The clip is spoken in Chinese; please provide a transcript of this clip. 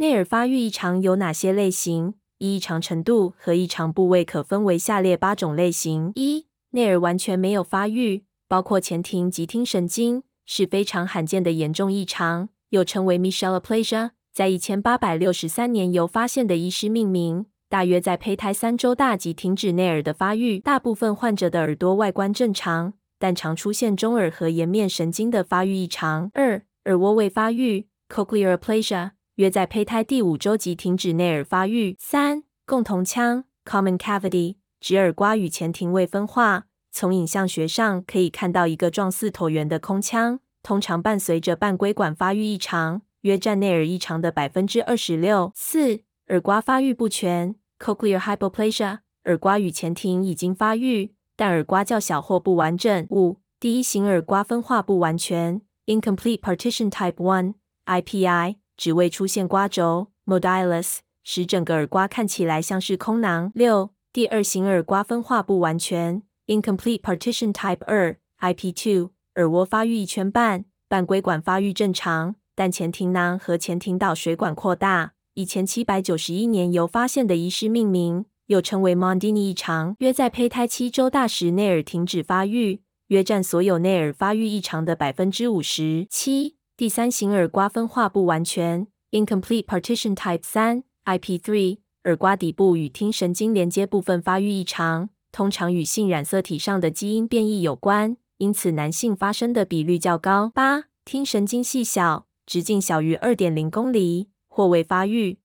内耳发育异常有哪些类型？依异常程度和异常部位可分为下列八种类型：一、内耳完全没有发育，包括前庭及听神经，是非常罕见的严重异常，又称为 Michelaplasia，在一千八百六十三年由发现的医师命名。大约在胚胎三周大即停止内耳的发育。大部分患者的耳朵外观正常，但常出现中耳和颜面神经的发育异常。二、耳蜗未发育 （Cochlear aplasia）。约在胚胎第五周即停止内耳发育。三、共同腔 （common cavity） 指耳瓜与前庭未分化。从影像学上可以看到一个状似椭圆的空腔，通常伴随着半规管发育异常，约占内耳异常的百分之二十六。四、耳瓜发育不全 （cochlear hypoplasia） 耳瓜与前庭已经发育，但耳瓜较小或不完整。五、第一型耳瓜分化不完全 （incomplete partition type one，IPI）。只未出现瓜轴 （modulus），使整个耳瓜看起来像是空囊。六、第二型耳瓜分化不完全 （incomplete partition type 二，IPT2） 耳蜗发育一圈半，半规管发育正常，但前庭囊和前庭导水管扩大。一千七百九十一年由发现的遗失命名，又称为 Mondini 异常，约在胚胎七周大时内耳停止发育，约占所有内耳发育异常的百分之五十七。第三型耳瓜分化不完全 （incomplete partition type 三 （IP3），耳瓜底部与听神经连接部分发育异常，通常与性染色体上的基因变异有关，因此男性发生的比率较高。八、听神经细小，直径小于二点零公里或未发育。